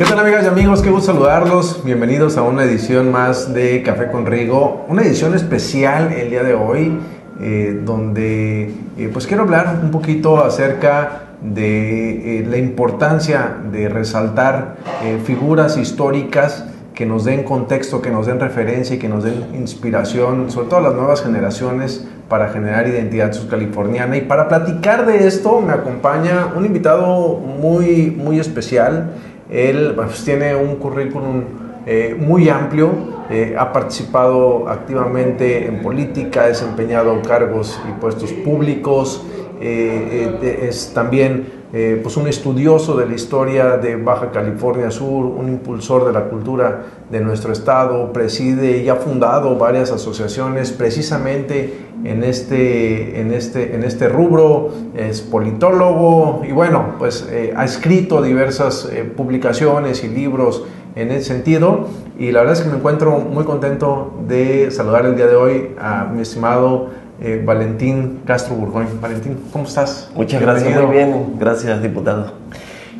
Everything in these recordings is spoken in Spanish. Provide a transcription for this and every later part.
¿Qué tal amigas y amigos? Qué gusto saludarlos. Bienvenidos a una edición más de Café con Rigo. Una edición especial el día de hoy, eh, donde eh, pues quiero hablar un poquito acerca de eh, la importancia de resaltar figuras históricas que nos den contexto, que nos den referencia y que nos den inspiración, sobre todo a las nuevas generaciones, para generar identidad subcaliforniana. Y para platicar de esto me acompaña un invitado muy, muy especial. Él pues, tiene un currículum eh, muy amplio, eh, ha participado activamente en política, ha desempeñado cargos y puestos públicos, eh, es también eh, pues un estudioso de la historia de Baja California Sur, un impulsor de la cultura de nuestro estado, preside y ha fundado varias asociaciones precisamente en este, en este, en este rubro, es politólogo y bueno, pues eh, ha escrito diversas eh, publicaciones y libros en ese sentido. Y la verdad es que me encuentro muy contento de saludar el día de hoy a mi estimado eh, Valentín Castro Burgoyne. Valentín, ¿cómo estás? Muchas gracias, muy bien, gracias diputado.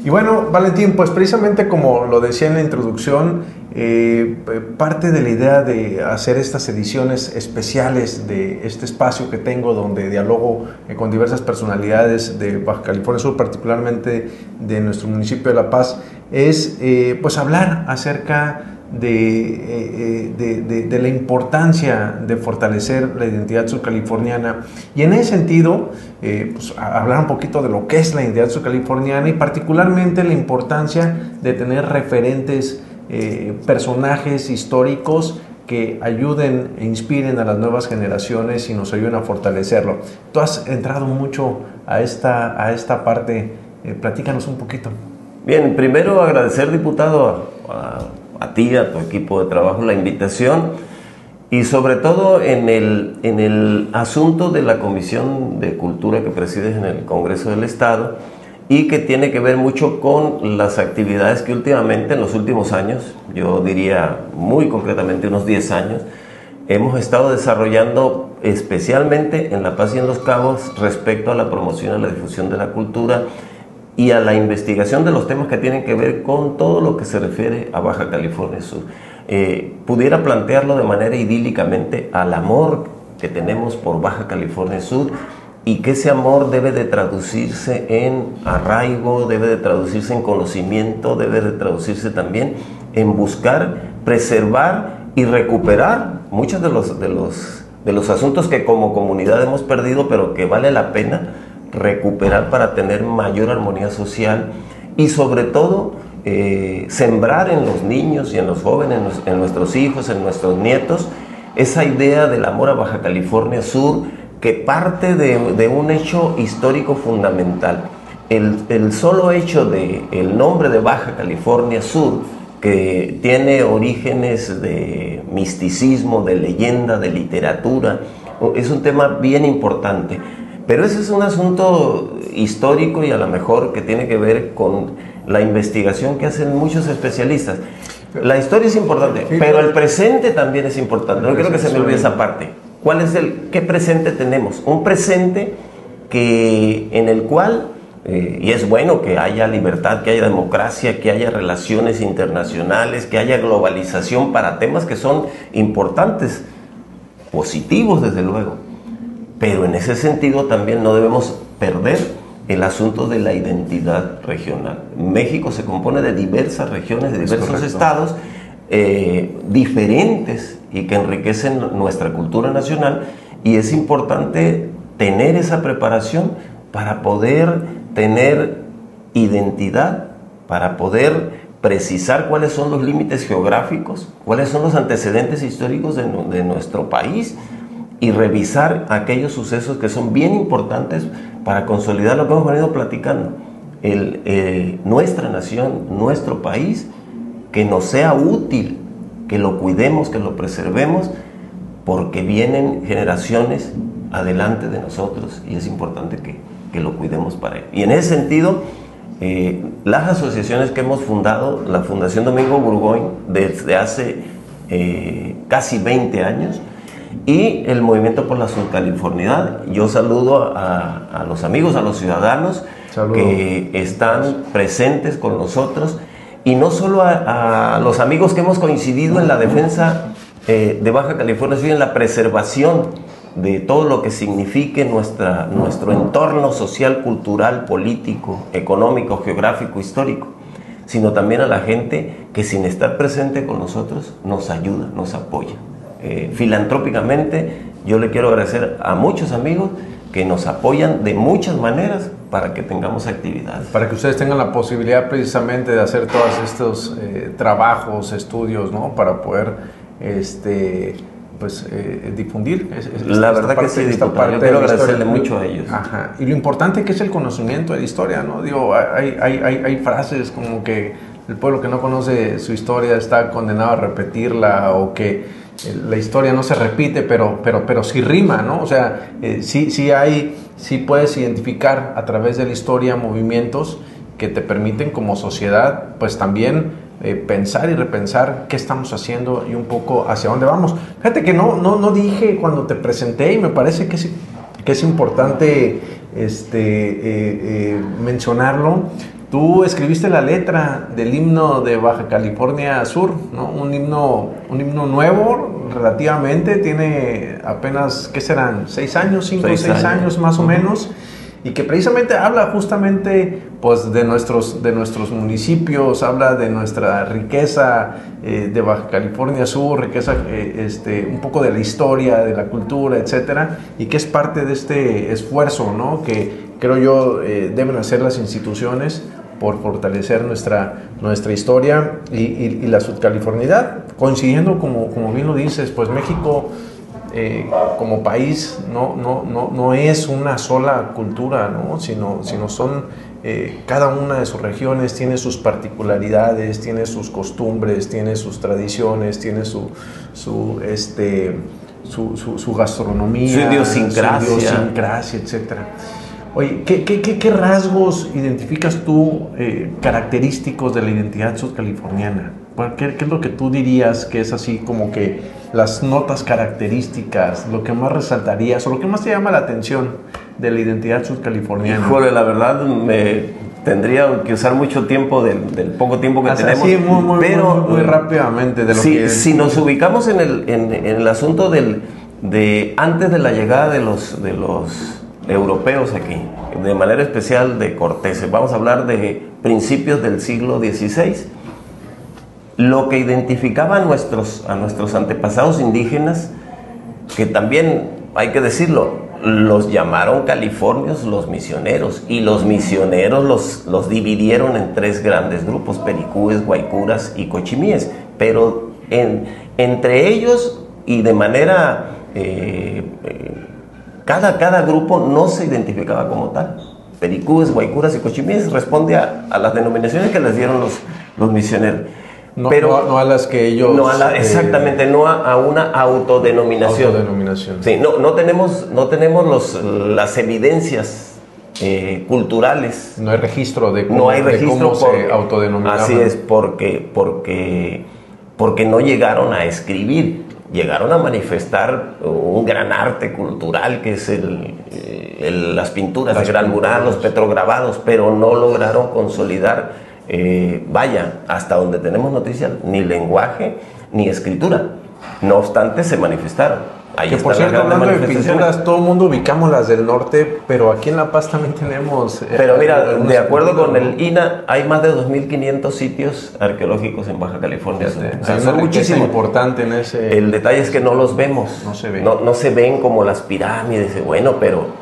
Y bueno, Valentín, pues precisamente como lo decía en la introducción, eh, parte de la idea de hacer estas ediciones especiales de este espacio que tengo donde dialogo eh, con diversas personalidades de Baja California Sur, particularmente de nuestro municipio de La Paz, es pues hablar acerca eh, de, de, la importancia de fortalecer la identidad subcaliforniana y en ese sentido eh, pues, hablar un poquito de lo que es la identidad subcaliforniana y particularmente la importancia de tener referentes, eh, personajes históricos que ayuden e inspiren a las nuevas generaciones y nos ayuden a fortalecerlo. Tú has entrado mucho a esta, a esta parte, platícanos un poquito. Bien, primero agradecer, diputado, ti, a tu equipo de trabajo, la invitación. Y sobre todo en el, en el asunto de la Comisión de Cultura que presides en el Congreso del Estado y que tiene que ver mucho con las actividades que últimamente, en los últimos años, yo diría muy concretamente unos 10 años, hemos estado desarrollando especialmente en La Paz y en Los Cabos respecto a la promoción y la difusión de la cultura y a la investigación de los temas que tienen que ver con todo lo que se refiere a Baja California Sur. Eh, pudiera plantearlo de manera idílicamente al amor que tenemos por Baja California Sur y que ese amor debe de traducirse en arraigo, debe de traducirse en conocimiento, debe de traducirse también en buscar, preservar y recuperar muchos de los, de los, de los asuntos que como comunidad hemos perdido, pero que vale la pena recuperar para tener mayor armonía social y sobre todo eh, sembrar en los niños y en los jóvenes, en, nuestros hijos, en nuestros nietos, esa idea del amor a Baja California Sur que parte de, un hecho histórico fundamental. El, solo hecho de el nombre de Baja California Sur, que tiene orígenes de misticismo, de leyenda, de literatura, es un tema bien importante. Pero ese es un asunto histórico y a lo mejor que tiene que ver con la investigación que hacen muchos especialistas. La historia es importante, pero el presente también es importante. No quiero que se me olvide esa parte. ¿Cuál es el qué presente tenemos? Un presente que en el cual eh, y es bueno que haya libertad, que haya democracia, que haya relaciones internacionales, que haya globalización para temas que son importantes, positivos desde luego pero en ese sentido también no debemos perder el asunto de la identidad regional. México se compone de diversas regiones, de diversos estados eh, diferentes y que enriquecen nuestra cultura nacional y es importante tener esa preparación para poder tener identidad, para poder precisar cuáles son los límites geográficos, cuáles son los antecedentes históricos de, de nuestro país y revisar aquellos sucesos que son bien importantes para consolidar lo que hemos venido platicando. El, eh, nuestra nación, nuestro país, que nos sea útil, que lo cuidemos, que lo preservemos, porque vienen generaciones adelante de nosotros y es importante que, que lo cuidemos para él. Y en ese sentido, eh, las asociaciones que hemos fundado, la Fundación Domingo Burgoyne, desde hace eh, casi 20 años, y el Movimiento por la Subcalifornidad. Yo saludo a, a los amigos, a los ciudadanos que están presentes con nosotros y no solo a, los amigos que hemos coincidido en la defensa eh, de Baja California, sino en la preservación de todo lo que signifique nuestra, nuestro entorno social, cultural, político, económico, geográfico, histórico, sino también a la gente que sin estar presente con nosotros nos ayuda, nos apoya. Eh, filantrópicamente, yo le quiero agradecer a muchos amigos que nos apoyan de muchas maneras para que tengamos actividades. Para que ustedes tengan la posibilidad precisamente de hacer todos estos eh, trabajos, estudios, ¿no? Para poder este, pues, eh, difundir. la verdad que sí, esta parte yo quiero agradecerle mucho a ellos. Ajá. Y lo importante que es el conocimiento de la historia, ¿no? Digo, hay, hay, hay, hay frases como que el pueblo que no conoce su historia está condenado a repetirla o que la historia no se repite, pero, pero, pero sí rima, ¿no? O sea, eh, sí, sí hay, sí puedes identificar a través de la historia movimientos que te permiten como sociedad, pues también eh, pensar y repensar qué estamos haciendo y un poco hacia dónde vamos. Fíjate que no, no, no dije cuando te presenté y me parece que es, que es importante este, eh, mencionarlo. Tú escribiste la letra del himno de Baja California Sur, ¿no? un, himno, un himno nuevo relativamente, tiene apenas, ¿qué serán? ¿Seis años? ¿Cinco o seis años. más o menos? Y que precisamente habla justamente pues, de, nuestros, de nuestros municipios, habla de nuestra riqueza eh, de Baja California Sur, riqueza eh, este, un poco de la historia, de la cultura, etcétera, y que es parte de este esfuerzo ¿no? que creo yo eh, deben hacer las instituciones por fortalecer nuestra, nuestra historia y, la subcalifornidad. Coincidiendo, como, como bien lo dices, pues México eh, como país no, no, no, no, es una sola cultura, ¿no? sino, sino son eh, cada una de sus regiones tiene sus particularidades, tiene sus costumbres, tiene sus tradiciones, tiene su, su, este, su, su, gastronomía, su idiosincrasia, su idiosincrasia etcétera. Oye, ¿qué, qué, qué, rasgos identificas tú eh, característicos de la identidad sudcaliforniana? ¿Qué, ¿Qué es lo que tú dirías que es así como que las notas características, lo que más resaltarías o lo que más te llama la atención de la identidad sudcaliforniana? Híjole, la verdad me tendría que usar mucho tiempo del, poco tiempo que tenemos. Sí, muy, muy, pero muy, rápidamente. De lo si, que... si nos ubicamos en el, en, en el asunto del, de antes de la llegada de los, de los europeos aquí, de manera especial de Cortés. Vamos a hablar de principios del siglo XVI. Lo que identificaba a nuestros, a nuestros antepasados indígenas, que también hay que decirlo, los llamaron californios los misioneros y los misioneros los, los dividieron en tres grandes grupos, pericúes, guaycuras y cochimíes, pero en, entre ellos y de manera eh, eh, cada, cada grupo no se identificaba como tal. Pericúes, guaycuras y cochimíes responde a, las denominaciones que les dieron los, los misioneros. No, pero, no, a las que ellos... No a eh, exactamente, no a, una autodenominación. Autodenominación. Sí, no, no tenemos, no tenemos los, las evidencias eh, culturales. No hay registro de cómo, no hay registro se autodenominaban. Así es, porque, porque, porque no llegaron a escribir llegaron a manifestar un gran arte cultural que es el, las pinturas de gran mural, los petrograbados, pero no lograron consolidar, eh, vaya, hasta donde tenemos noticias, ni lenguaje ni escritura. No obstante, se manifestaron que por cierto, hablando de pinturas, todo el mundo ubicamos las del norte, pero aquí en La Paz también tenemos... Eh, pero mira, de acuerdo con el INA, hay más de 2.500 sitios arqueológicos en Baja California. o sea, son muchísimo importante en ese... El detalle es que no los vemos. No se ven. No, no se ven como las pirámides, bueno, pero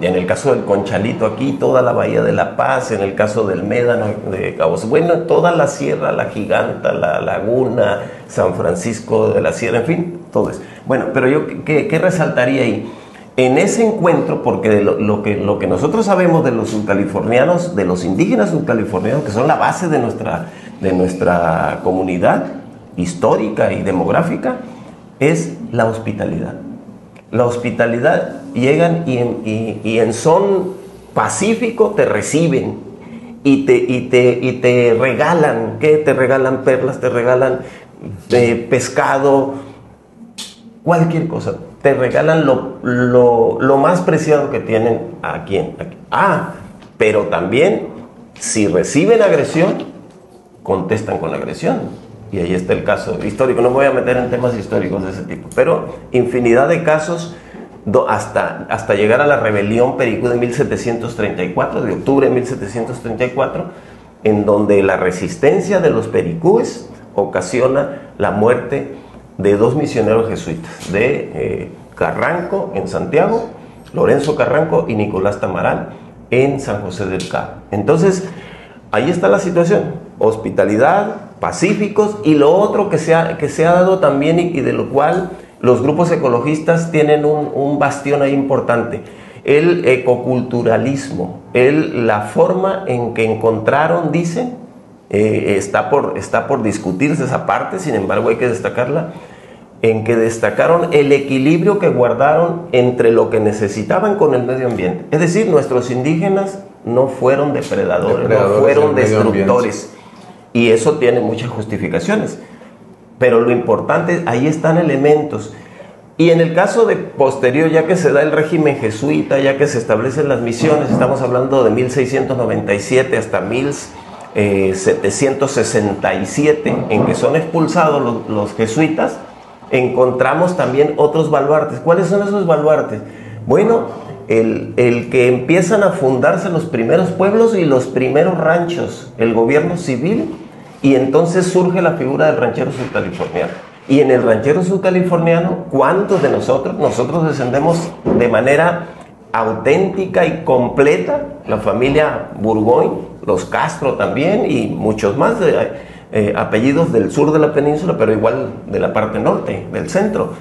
en el caso del Conchalito aquí, toda la Bahía de La Paz, en el caso del Médano de Cabos, bueno, toda la sierra, la Giganta, la Laguna, San Francisco de la Sierra, en fin, todo eso. Bueno, pero yo, ¿qué, resaltaría ahí? En ese encuentro, porque lo, que, lo que nosotros sabemos de los subcalifornianos, de los indígenas subcalifornianos, que son la base de nuestra, de nuestra comunidad histórica y demográfica, es la hospitalidad. La hospitalidad llegan y en, y, en son pacífico te reciben y te, y te, y te regalan, ¿qué? Te regalan perlas, te regalan eh, pescado, cualquier cosa. Te regalan lo, lo, más preciado que tienen aquí, aquí. Ah, pero también si reciben agresión, contestan con agresión. Y ahí está el caso histórico. No me voy a meter en temas históricos de ese tipo, pero infinidad de casos hasta, hasta llegar a la rebelión Pericú de 1734, de octubre de 1734, en donde la resistencia de los pericúes ocasiona la muerte de dos misioneros jesuitas, de eh, Carranco en Santiago, Lorenzo Carranco y Nicolás Tamaral en San José del Cabo. Entonces, ahí está la situación, hospitalidad, pacíficos y lo otro que se ha, que se ha dado también y, de lo cual los grupos ecologistas tienen un, bastión ahí importante, el ecoculturalismo, el, la forma en que encontraron, dicen, eh, está, por, está por discutirse esa parte, sin embargo hay que destacarla, en que destacaron el equilibrio que guardaron entre lo que necesitaban con el medio ambiente. Es decir, nuestros indígenas no fueron depredadores, no fueron destructores. Y eso tiene muchas justificaciones. Pero lo importante, ahí están elementos. Y en el caso de posterior, ya que se da el régimen jesuita, ya que se establecen las misiones, estamos hablando de 1697 hasta 1767, en que son expulsados los, los jesuitas, encontramos también otros baluartes. ¿Cuáles son esos baluartes? Bueno, el, que empiezan a fundarse los primeros pueblos y los primeros ranchos, el gobierno civil, y entonces surge la figura del ranchero subcaliforniano. Y en el ranchero subcaliforniano, ¿cuántos de nosotros? Nosotros descendemos de manera auténtica y completa, la familia Burgoyne, los Castro también y muchos más. De, eh, apellidos del sur de la península, pero igual de la parte norte, del centro,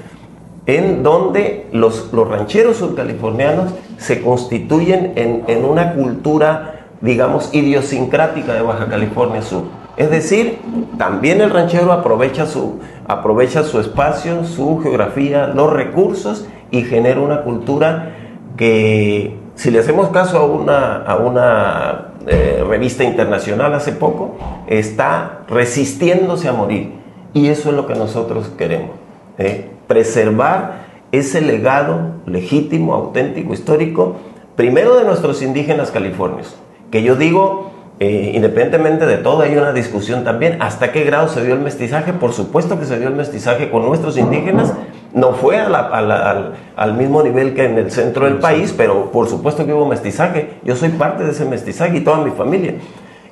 en donde los, los rancheros surcalifornianos se constituyen en, una cultura, digamos, idiosincrática de Baja California Sur. Es decir, también el ranchero aprovecha su, aprovecha su espacio, su geografía, los recursos y genera una cultura que, si le hacemos caso a una, a una eh, revista internacional hace poco, está resistiéndose a morir. Y eso es lo que nosotros queremos. ¿eh? Preservar ese legado legítimo, auténtico, histórico, primero de nuestros indígenas californios, que yo digo, eh, independientemente de todo, hay una discusión también, hasta qué grado se dio el mestizaje, por supuesto que se dio el mestizaje con nuestros indígenas, no fue al, mismo nivel que en el centro del país, pero por supuesto que hubo mestizaje. Yo soy parte de ese mestizaje y toda mi familia.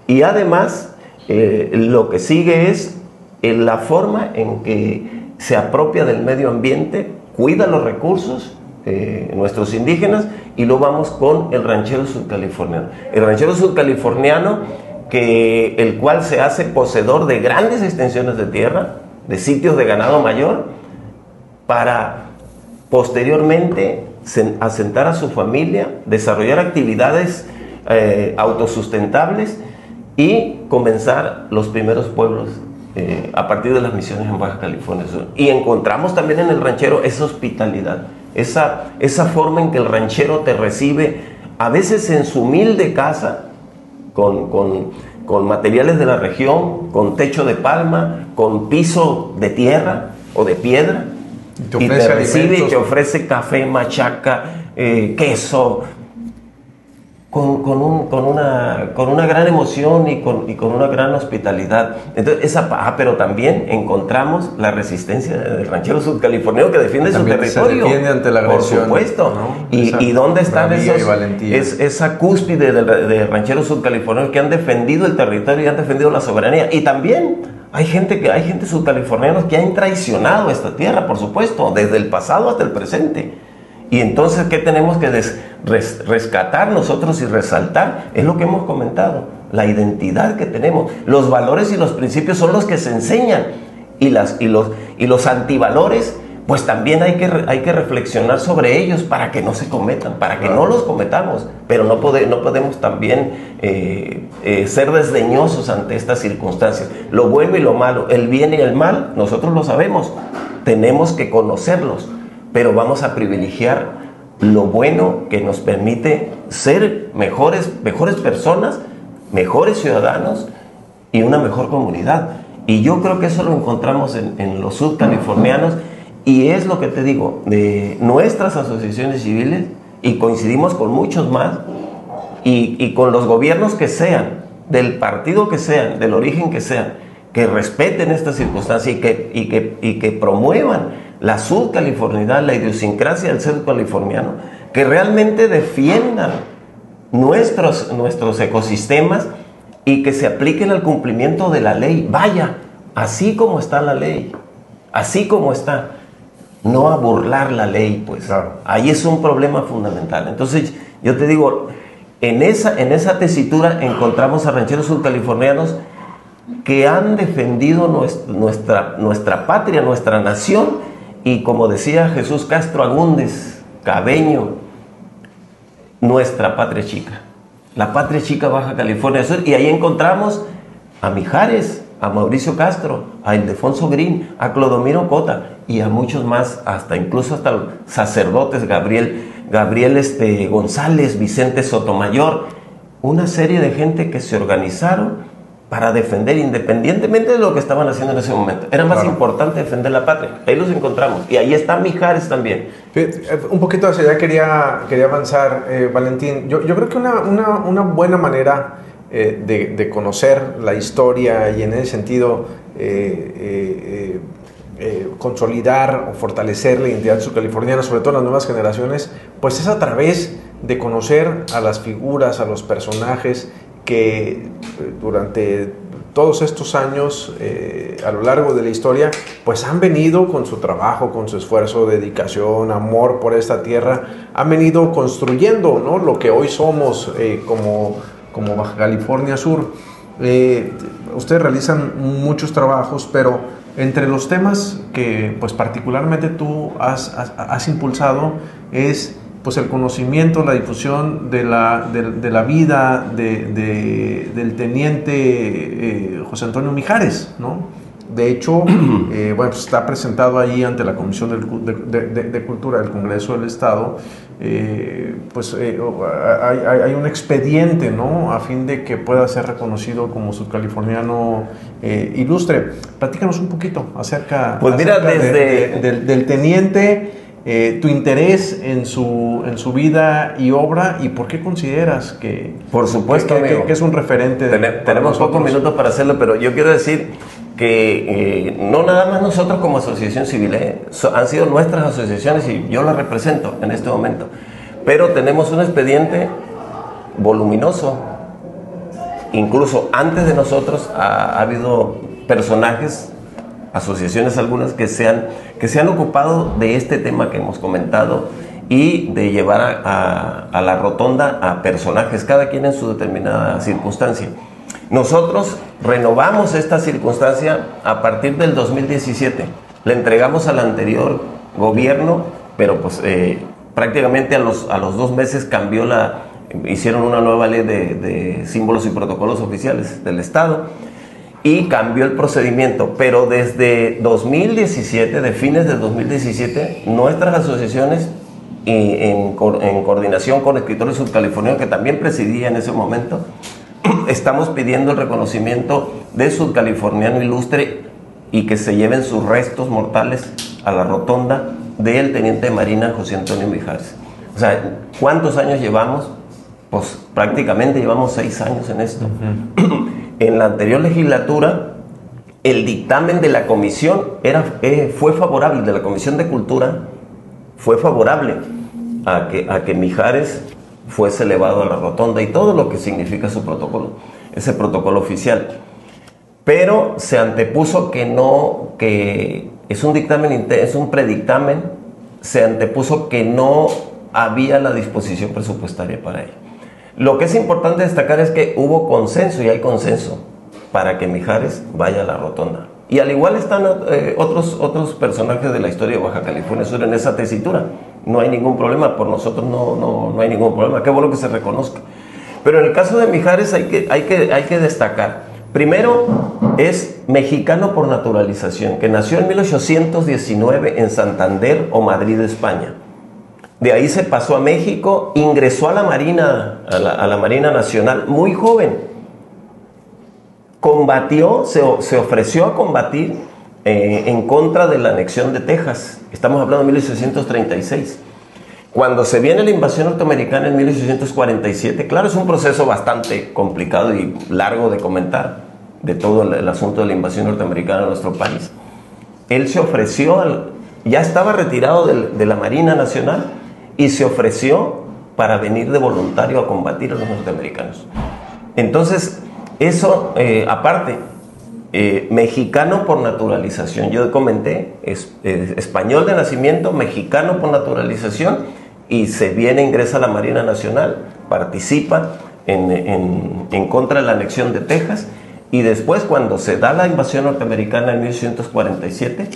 Y además, eh, lo que sigue es eh, la forma en que se apropia del medio ambiente, cuida los recursos, eh, nuestros indígenas, y lo vamos con el ranchero subcaliforniano. El ranchero subcaliforniano, que, el cual se hace poseedor de grandes extensiones de tierra, de sitios de ganado mayor, para posteriormente asentar a su familia, desarrollar actividades eh, autosustentables y comenzar los primeros pueblos eh, a partir de las misiones en Baja California Sur. Y encontramos también en el ranchero esa hospitalidad, esa, esa forma en que el ranchero te recibe, a veces en su humilde casa, con, con materiales de la región, con techo de palma, con piso de tierra o de piedra, y te recibe y te ofrece café, machaca, eh, queso, con, un, con, una, con una gran emoción y con, y con una gran hospitalidad. Entonces, esa, ah, pero también encontramos la resistencia del ranchero subcaliforniano que defiende su territorio. Se defiende ante la agresión. Por supuesto. Y, ¿Y, dónde están esos, es, esa cúspide de, de rancheros subcalifornianos que han defendido el territorio y han defendido la soberanía? Y también hay gente, que, hay gente subcaliforniana que han traicionado esta tierra, por supuesto, desde el pasado hasta el presente. Y entonces, ¿qué tenemos que rescatar nosotros y resaltar? Es lo que hemos comentado, la identidad que tenemos. Los valores y los principios son los que se enseñan. Y, las, y, los, y los antivalores pues también hay que, hay que reflexionar sobre ellos para que no se cometan, para que no los cometamos, pero no, no podemos también eh, eh, ser desdeñosos ante estas circunstancias. Lo bueno y lo malo, el bien y el mal, nosotros lo sabemos, tenemos que conocerlos, pero vamos a privilegiar lo bueno que nos permite ser mejores, mejores personas, mejores ciudadanos y una mejor comunidad. Y yo creo que eso lo encontramos en, los sudcalifornianos y es lo que te digo, de nuestras asociaciones civiles, y coincidimos con muchos más, y, con los gobiernos que sean, del partido que sean, del origen que sean, que respeten esta circunstancia y que, y que, y que promuevan la sudcalifornidad, la idiosincrasia del ser californiano, que realmente defiendan nuestros, nuestros ecosistemas y que se apliquen al cumplimiento de la ley. Vaya, así como está la ley, así como está, no a burlar la ley, pues. Ahí es un problema fundamental. Entonces, yo te digo, en esa, en esa tesitura encontramos a rancheros subcalifornianos que han defendido nuestra, nuestra patria, nuestra nación, y como decía Jesús Castro Agúndez, Cabeño, nuestra patria chica. La patria chica Baja California Sur, y ahí encontramos a Mijares, a Mauricio Castro, a Ildefonso Green, a Clodomiro Cota y a muchos más, hasta incluso hasta sacerdotes, Gabriel Gabriel este, González, Vicente Sotomayor, una serie de gente que se organizaron para defender independientemente de lo que estaban haciendo en ese momento. Era más importante defender la patria. Ahí los encontramos. Y ahí está Mijares también. Un poquito hacia allá quería, quería avanzar, eh, Valentín. Yo, yo, creo que una, una, una buena manera eh, de, de, conocer la historia y en ese sentido eh, eh, consolidar o fortalecer la identidad subcaliforniana, sobre todo las nuevas generaciones, pues es a través de conocer a las figuras, a los personajes que eh, durante todos estos años eh, a lo largo de la historia, pues han venido con su trabajo, con su esfuerzo, dedicación, amor por esta tierra, han venido construyendo ¿no? lo que hoy somos como, como Baja California Sur. ustedes realizan muchos trabajos, pero entre los temas que pues particularmente tú has, has, impulsado es pues el conocimiento, la difusión de la, de, la vida de, del teniente eh, José Antonio Mijares, ¿no? De hecho, eh, bueno, pues, está presentado ahí ante la Comisión de, Cultura del Congreso del Estado, eh, pues hay, un expediente, ¿no? A fin de que pueda ser reconocido como subcaliforniano ilustre. Platícanos un poquito acerca, pues mira, desde... del, teniente. Tu interés en su, en su vida y obra y por qué consideras que, por supuesto, que, es un referente. tenemos pocos minutos para hacerlo, pero yo quiero decir que eh, no nada más nosotros como asociación civil, eh, han sido nuestras asociaciones y yo las represento en este momento, pero tenemos un expediente voluminoso, incluso antes de nosotros ha, habido personajes, asociaciones algunas que se, han, que se han ocupado de este tema que hemos comentado y de llevar a la rotonda a personajes, cada quien en su determinada circunstancia. Nosotros renovamos esta circunstancia a partir del 2017. Le entregamos al anterior gobierno, pero pues eh, prácticamente a los, a los dos meses cambió la, hicieron una nueva ley de, de, símbolos y protocolos oficiales del Estado y cambió el procedimiento. Pero desde 2017, de fines de 2017, nuestras asociaciones, y en, en coordinación con escritores subcalifornianos que también presidía en ese momento, estamos pidiendo el reconocimiento de californiano ilustre y que se lleven sus restos mortales a la rotonda del teniente de marina José Antonio Mijares. O sea, ¿cuántos años llevamos? Pues prácticamente llevamos seis años en esto. en la anterior legislatura, el dictamen de la comisión era, eh, fue favorable, de la Comisión de Cultura, fue favorable a que, a que Mijares fuese elevado a la rotonda y todo lo que significa su protocolo, ese protocolo oficial. Pero se antepuso que no, que es un dictamen, es un predictamen, se antepuso que no había la disposición presupuestaria para ello. Lo que es importante destacar es que hubo consenso y hay consenso para que Mijares vaya a la rotonda. Y al igual están eh, otros, otros personajes de la historia de Baja California Sur en esa tesitura no hay ningún problema, por nosotros no, no, no, hay ningún problema, qué bueno que se reconozca. Pero en el caso de Mijares hay que, hay que, hay que destacar, primero es mexicano por naturalización, que nació en 1819 en Santander o Madrid, España. De ahí se pasó a México, ingresó a la Marina, a la, a Marina Nacional muy joven. Combatió, se, ofreció a combatir eh, en contra de la anexión de Texas. Estamos hablando de 1836. Cuando se viene la invasión norteamericana en 1847, claro, es un proceso bastante complicado y largo de comentar, de todo el, asunto de la invasión norteamericana en nuestro país. Él se ofreció, ya estaba retirado de, la Marina Nacional y se ofreció para venir de voluntario a combatir a los norteamericanos. Entonces, eso, eh, aparte, eh, mexicano por naturalización, yo comenté, es, español de nacimiento, mexicano por naturalización, y se viene, ingresa a la Marina Nacional, participa en, en, contra de la anexión de Texas y después cuando se da la invasión norteamericana en 1847,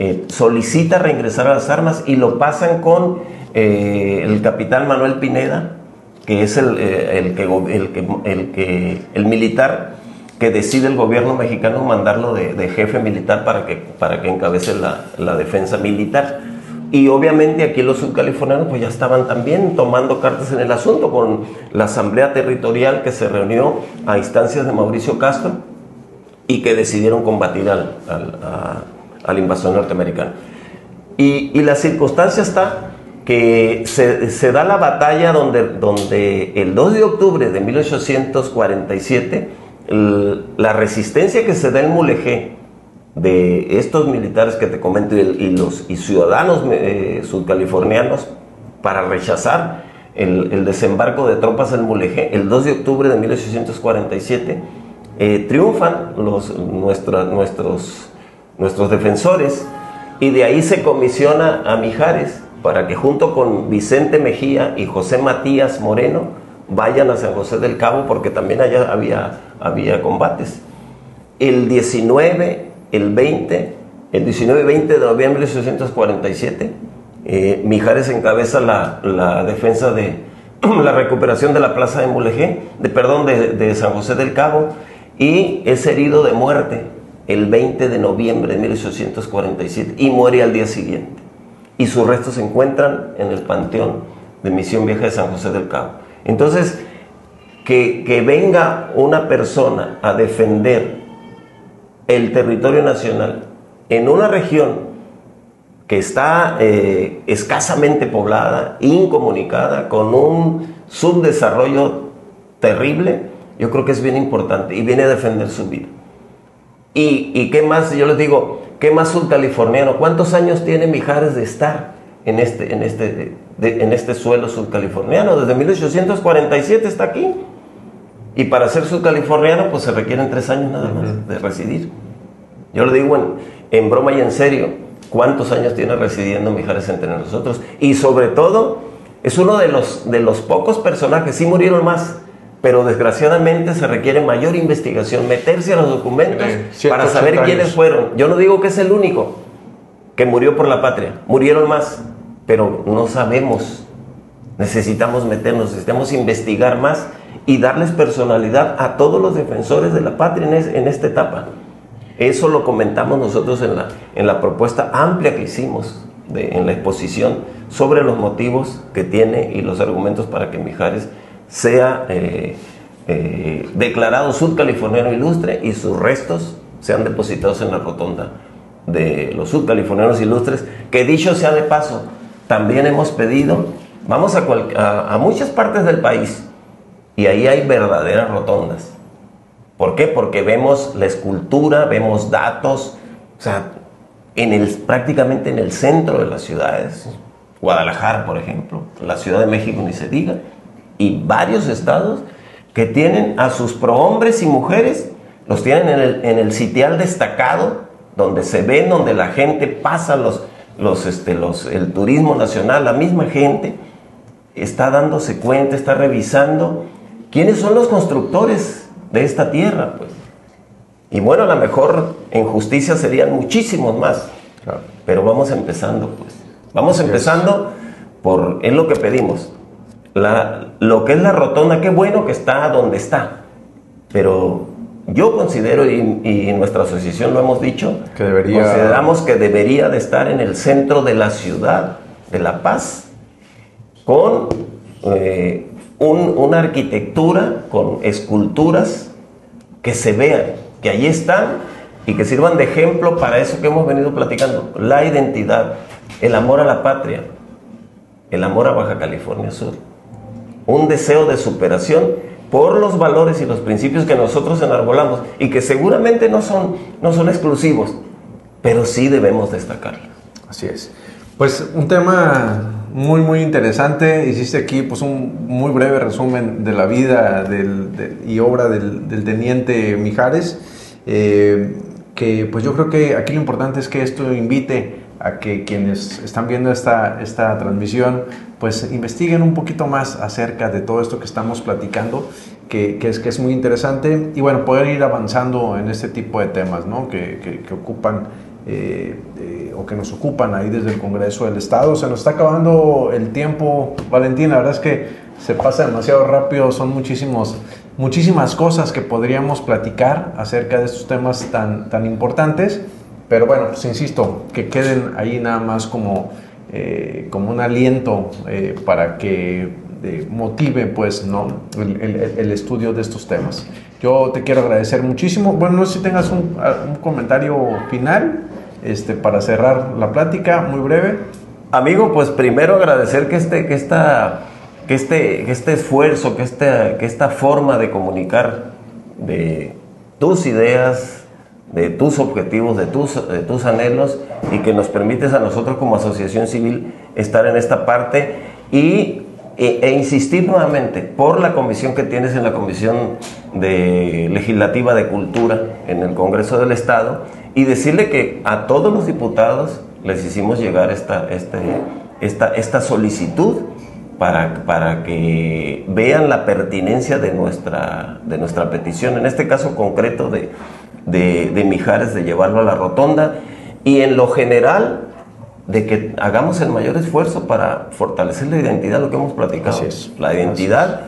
eh, solicita reingresar a las armas y lo pasan con eh, el capitán Manuel Pineda, que es el, eh, el, que, el, militar que decide el gobierno mexicano mandarlo de, jefe militar para que, para que encabece la, la defensa militar. Y obviamente aquí los subcalifornianos pues ya estaban también tomando cartas en el asunto con la asamblea territorial que se reunió a instancias de Mauricio Castro y que decidieron combatir al, al, invasor norteamericano. Y, y, la circunstancia está que se, da la batalla donde, donde el 2 de octubre de 1847 la resistencia que se da en Mulegé de estos militares que te comento y, los y ciudadanos eh, sudcalifornianos para rechazar el, desembarco de tropas en Mulegé el 2 de octubre de 1847 eh, triunfan los, nuestros, nuestros defensores y de ahí se comisiona a Mijares para que junto con Vicente Mejía y José Matías Moreno vayan a San José del Cabo porque también allá había, había combates. El 19 el 20, el 19 y 20 de noviembre de 1847, eh, Mijares encabeza la, defensa de la recuperación de la plaza de Mulegé, de, perdón, de, San José del Cabo, y es herido de muerte el 20 de noviembre de 1847 y muere al día siguiente. Y sus restos se encuentran en el panteón de Misión Vieja de San José del Cabo. Entonces, que, que venga una persona a defender el territorio nacional en una región que está eh, escasamente poblada, incomunicada, con un subdesarrollo terrible, yo creo que es bien importante y viene a defender su vida. ¿Y, qué más? Yo les digo, ¿qué más subcaliforniano? ¿Cuántos años tiene Mijares de estar en este, en este, en este suelo subcaliforniano? Desde 1847 está aquí. Y para ser subcaliforniano, pues se requieren tres años nada más de residir. Yo lo digo en, broma y en serio, ¿cuántos años tiene residiendo Mijares entre nosotros? Y sobre todo, es uno de los, de los pocos personajes, sí murieron más, pero desgraciadamente se requiere mayor investigación, meterse a los documentos para saber quiénes fueron. Yo no digo que es el único que murió por la patria, murieron más, pero no sabemos. Necesitamos meternos, necesitamos investigar más y darles personalidad a todos los defensores de la patria en, esta etapa. Eso lo comentamos nosotros en la, en la propuesta amplia que hicimos en la exposición sobre los motivos que tiene y los argumentos para que Mijares sea eh, eh, declarado subcaliforniano ilustre y sus restos sean depositados en la rotonda de los subcalifornianos ilustres, que dicho sea de paso, también hemos pedido, vamos a, muchas partes del país, y ahí hay verdaderas rotondas. ¿Por qué? Porque vemos la escultura, vemos datos, o sea, en prácticamente en el centro de las ciudades, Guadalajara, por ejemplo, la Ciudad de México ni se diga, y varios estados que tienen a sus prohombres y mujeres, los tienen en el, en el sitial destacado, donde se ven, donde la gente pasa los, los, este, los, el turismo nacional, la misma gente está dándose cuenta, está revisando ¿Quiénes son los constructores de esta tierra? Pues? Y bueno, a lo mejor en justicia serían muchísimos más. Pero vamos empezando, pues. Vamos empezando por, es lo que pedimos. La, lo que es la rotonda, qué bueno que está donde está. Pero yo considero, y, en nuestra asociación lo hemos dicho, que debería... consideramos que debería de estar en el centro de la ciudad, de La Paz, con eh, una arquitectura con esculturas que se vean, que allí están y que sirvan de ejemplo para eso que hemos venido platicando, la identidad, el amor a la patria. el amor a Baja California Sur, un deseo de superación por los valores y los principios que nosotros enarbolamos y que seguramente no son, no son exclusivos, pero sí debemos destacarlos. Así es. Pues un tema muy, muy interesante. Hiciste aquí pues, un muy breve resumen de la vida y obra del, teniente Mijares, eh, que pues yo creo que aquí lo importante es que esto invite a que quienes están viendo esta, esta transmisión pues investiguen un poquito más acerca de todo esto que estamos platicando, que, es, que es muy interesante y bueno, poder ir avanzando en este tipo de temas ¿no? que, que, ocupan eh, eh, o que nos ocupan ahí desde el Congreso del Estado. Se nos está acabando el tiempo, Valentín, la verdad es que se pasa demasiado rápido, son muchísimos, muchísimas cosas que podríamos platicar acerca de estos temas tan, tan importantes. Pero bueno, pues insisto, que queden ahí nada más como, eh, como un aliento eh, para que eh, motive pues, ¿no? El, estudio de estos temas. Yo te quiero agradecer muchísimo. Bueno, no sé si tengas un, comentario final este, para cerrar la plática, muy breve. Amigo, pues primero agradecer que, este, que, esta, que, este, que este esfuerzo, que, este, que esta forma de comunicar de tus ideas, de tus objetivos, de tus, de tus anhelos y que nos permites a nosotros como asociación civil estar en esta parte y, e, e, insistir nuevamente por la comisión que tienes en la Comisión de Legislativa de Cultura en el Congreso del Estado y decirle que a todos los diputados les hicimos llegar esta, este, esta, esta solicitud para, para, que vean la pertinencia de nuestra, de nuestra petición, en este caso concreto de, de, Mijares de llevarlo a la rotonda y en lo general de que hagamos el mayor esfuerzo para fortalecer la identidad, lo que hemos platicado, la identidad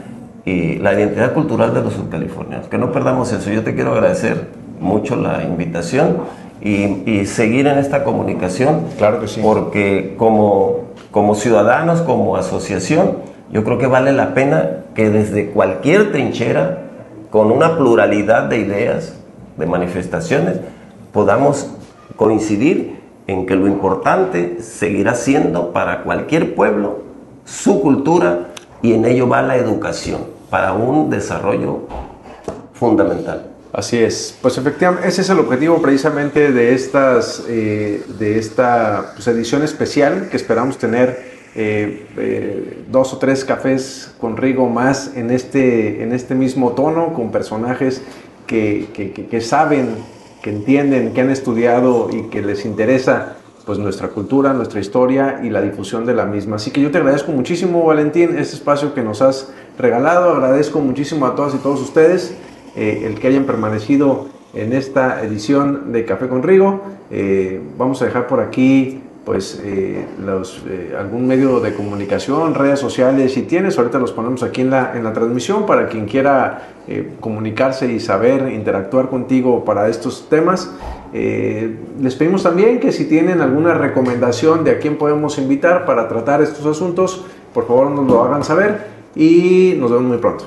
y la identidad cultural de los subcalifornianos. Que no perdamos eso. Yo te quiero agradecer mucho la invitación y, seguir en esta comunicación. Claro que sí. Porque como, como ciudadanos, como asociación, yo creo que vale la pena que desde cualquier trinchera, con una pluralidad de ideas, de manifestaciones, podamos coincidir en que lo importante seguirá siendo para cualquier pueblo su cultura y en ello va la educación para un desarrollo fundamental. Así es, pues efectivamente ese es el objetivo precisamente de estas eh, de esta pues, edición especial que esperamos tener eh, eh, dos o tres cafés con Rigo más en este en este mismo tono con personajes que, saben, que entienden, que han estudiado y que les interesa pues nuestra cultura, nuestra historia y la difusión de la misma. Así que yo te agradezco muchísimo, Valentín, este espacio que nos has regalado. Agradezco muchísimo a todas y todos ustedes eh, el que hayan permanecido en esta edición de Café con Rigo. Eh, vamos a dejar por aquí pues eh, eh, algún medio de comunicación, redes sociales, si tienes, ahorita los ponemos aquí en la, en la transmisión para quien quiera eh, comunicarse y saber, interactuar contigo para estos temas. les pedimos también que si tienen alguna recomendación de a quién podemos invitar para tratar estos asuntos, por favor nos lo hagan saber y nos vemos muy pronto.